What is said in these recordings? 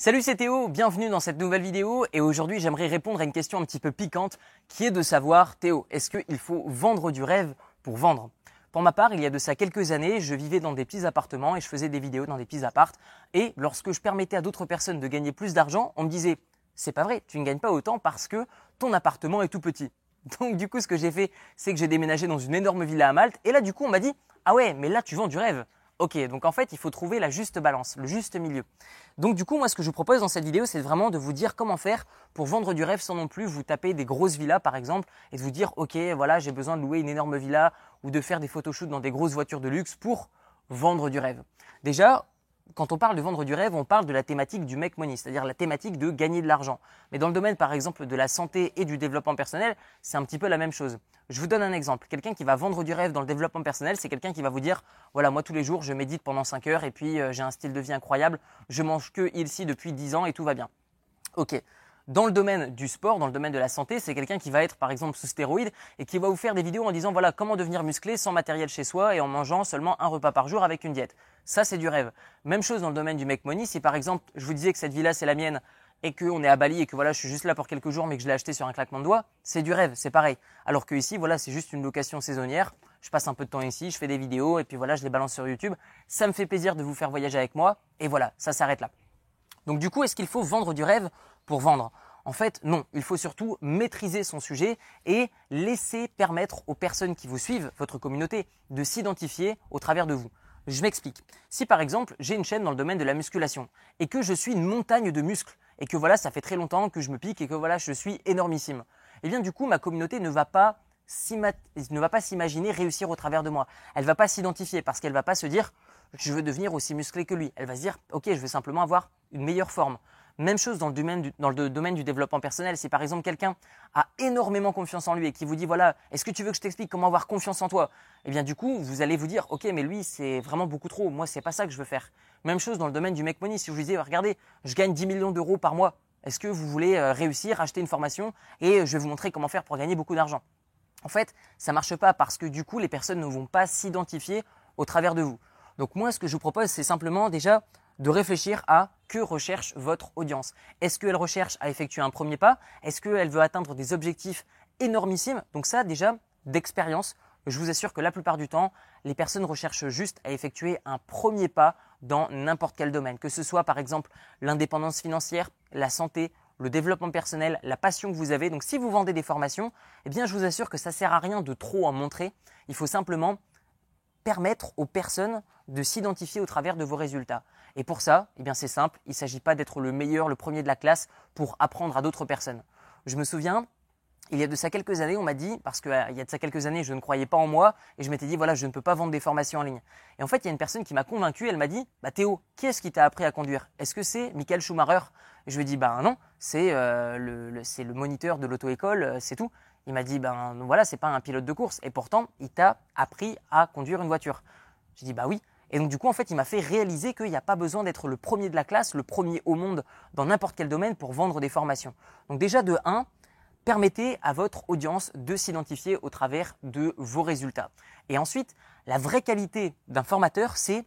Salut c'est Théo, bienvenue dans cette nouvelle vidéo. Et aujourd'hui j'aimerais répondre à une question un petit peu piquante qui est de savoir Théo, est-ce qu'il faut vendre du rêve pour vendre? Pour ma part, il y a de ça quelques années, je vivais dans des petits appartements et je faisais des vidéos dans des petits appartes et lorsque je permettais à d'autres personnes de gagner plus d'argent, on me disait c'est pas vrai, tu ne gagnes pas autant parce que ton appartement est tout petit. Donc du coup ce que j'ai fait, c'est que j'ai déménagé dans une énorme villa à Malte. Et là du coup on m'a dit ah ouais mais là tu vends du rêve. Ok, donc en fait, il faut trouver la juste balance, le juste milieu. Donc du coup, moi, ce que je vous propose dans cette vidéo, c'est vraiment de vous dire comment faire pour vendre du rêve sans non plus vous taper des grosses villas, par exemple, et de vous dire, ok, voilà, j'ai besoin de louer une énorme villa ou de faire des photoshoots dans des grosses voitures de luxe pour vendre du rêve. Déjà, quand on parle de vendre du rêve, on parle de la thématique du make money, c'est-à-dire la thématique de gagner de l'argent. Mais dans le domaine, par exemple, de la santé et du développement personnel, c'est un petit peu la même chose. Je vous donne un exemple. Quelqu'un qui va vendre du rêve dans le développement personnel, c'est quelqu'un qui va vous dire, voilà, moi tous les jours, je médite pendant 5 heures et puis euh, j'ai un style de vie incroyable, je mange que ici depuis 10 ans et tout va bien. Ok. Dans le domaine du sport, dans le domaine de la santé, c'est quelqu'un qui va être par exemple sous stéroïdes et qui va vous faire des vidéos en disant voilà comment devenir musclé sans matériel chez soi et en mangeant seulement un repas par jour avec une diète. Ça c'est du rêve. Même chose dans le domaine du make money, si par exemple je vous disais que cette villa c'est la mienne et qu'on est à Bali et que voilà je suis juste là pour quelques jours mais que je l'ai acheté sur un claquement de doigts, c'est du rêve, c'est pareil. Alors que ici voilà c'est juste une location saisonnière, je passe un peu de temps ici, je fais des vidéos et puis voilà je les balance sur YouTube. Ça me fait plaisir de vous faire voyager avec moi et voilà ça s'arrête là. Donc du coup est-ce qu'il faut vendre du rêve pour vendre en fait, non, il faut surtout maîtriser son sujet et laisser permettre aux personnes qui vous suivent, votre communauté, de s'identifier au travers de vous. Je m'explique. Si par exemple j'ai une chaîne dans le domaine de la musculation et que je suis une montagne de muscles et que voilà ça fait très longtemps que je me pique et que voilà je suis énormissime, eh bien du coup ma communauté ne va pas ne va pas s'imaginer réussir au travers de moi. Elle va pas s'identifier parce qu'elle va pas se dire je veux devenir aussi musclé que lui. Elle va se dire ok je veux simplement avoir une meilleure forme. Même chose dans le domaine du, développement personnel. Si par exemple quelqu'un a énormément confiance en lui et qui vous dit voilà, est-ce que tu veux que je t'explique comment avoir confiance en toi? Eh bien du coup, vous allez vous dire ok, mais lui c'est vraiment beaucoup trop. Moi c'est pas ça que je veux faire. Même chose dans le domaine du make money. Si je vous disais regardez, je gagne 10 millions d'euros par mois. Est-ce que vous voulez euh, réussir, acheter une formation et je vais vous montrer comment faire pour gagner beaucoup d'argent? En fait, ça marche pas parce que du coup les personnes ne vont pas s'identifier au travers de vous. Donc moi, ce que je vous propose, c'est simplement déjà de réfléchir à que recherche votre audience. Est-ce qu'elle recherche à effectuer un premier pas? Est-ce qu'elle veut atteindre des objectifs énormissimes? Donc ça, déjà, d'expérience, je vous assure que la plupart du temps, les personnes recherchent juste à effectuer un premier pas dans n'importe quel domaine, que ce soit par exemple l'indépendance financière, la santé, le développement personnel, la passion que vous avez. Donc si vous vendez des formations, eh bien je vous assure que ça sert à rien de trop en montrer. Il faut simplement permettre aux personnes de s'identifier au travers de vos résultats. Et pour ça, eh bien c'est simple, il ne s'agit pas d'être le meilleur, le premier de la classe pour apprendre à d'autres personnes. Je me souviens, il y a de ça quelques années, on m'a dit, parce qu'il y a de ça quelques années, je ne croyais pas en moi, et je m'étais dit, voilà, je ne peux pas vendre des formations en ligne. Et en fait, il y a une personne qui m'a convaincu, elle m'a dit, bah Théo, qui est-ce qui t'a appris à conduire? Est-ce que c'est Michael Schumacher? Et je lui ai dit, bah non, c'est euh, le, le, moniteur de l'auto-école, euh, c'est tout. Il m'a dit, ben voilà, c'est pas un pilote de course, et pourtant, il t'a appris à conduire une voiture. J'ai dit, bah oui. Et donc du coup, en fait, il m'a fait réaliser qu'il n'y a pas besoin d'être le premier de la classe, le premier au monde dans n'importe quel domaine pour vendre des formations. Donc déjà de 1, permettez à votre audience de s'identifier au travers de vos résultats. Et ensuite, la vraie qualité d'un formateur, c'est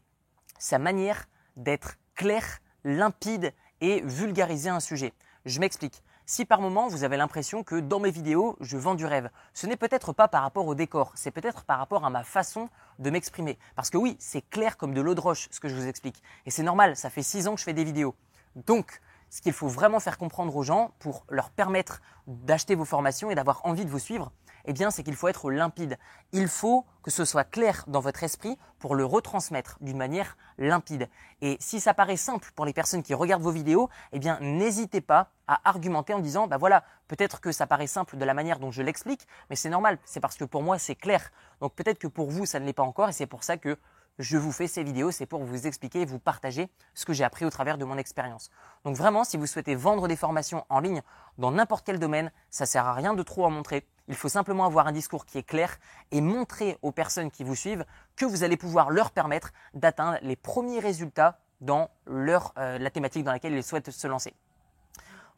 sa manière d'être clair, limpide et vulgariser un sujet. Je m'explique. Si par moment vous avez l'impression que dans mes vidéos je vends du rêve, ce n'est peut-être pas par rapport au décor, c'est peut-être par rapport à ma façon de m'exprimer. Parce que oui, c'est clair comme de l'eau de roche ce que je vous explique. Et c'est normal, ça fait six ans que je fais des vidéos. Donc, ce qu'il faut vraiment faire comprendre aux gens pour leur permettre d'acheter vos formations et d'avoir envie de vous suivre, eh bien, c'est qu'il faut être limpide. Il faut que ce soit clair dans votre esprit pour le retransmettre d'une manière limpide. Et si ça paraît simple pour les personnes qui regardent vos vidéos, eh bien, n'hésitez pas à argumenter en disant, bah voilà, peut-être que ça paraît simple de la manière dont je l'explique, mais c'est normal. C'est parce que pour moi, c'est clair. Donc peut-être que pour vous, ça ne l'est pas encore et c'est pour ça que je vous fais ces vidéos, c'est pour vous expliquer et vous partager ce que j'ai appris au travers de mon expérience. Donc vraiment, si vous souhaitez vendre des formations en ligne dans n'importe quel domaine, ça sert à rien de trop en montrer. Il faut simplement avoir un discours qui est clair et montrer aux personnes qui vous suivent que vous allez pouvoir leur permettre d'atteindre les premiers résultats dans leur, euh, la thématique dans laquelle ils souhaitent se lancer.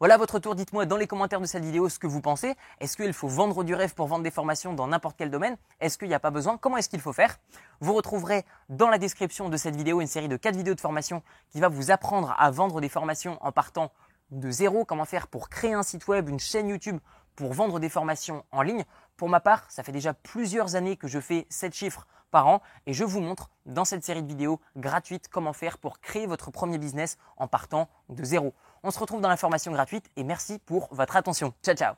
Voilà votre tour, dites-moi dans les commentaires de cette vidéo ce que vous pensez. Est-ce qu'il faut vendre du rêve pour vendre des formations dans n'importe quel domaine? Est-ce qu'il n'y a pas besoin? Comment est-ce qu'il faut faire? Vous retrouverez dans la description de cette vidéo une série de 4 vidéos de formation qui va vous apprendre à vendre des formations en partant de zéro, comment faire pour créer un site web, une chaîne YouTube pour vendre des formations en ligne. Pour ma part, ça fait déjà plusieurs années que je fais 7 chiffres par an et je vous montre dans cette série de vidéos gratuites comment faire pour créer votre premier business en partant de zéro. On se retrouve dans la formation gratuite et merci pour votre attention. Ciao ciao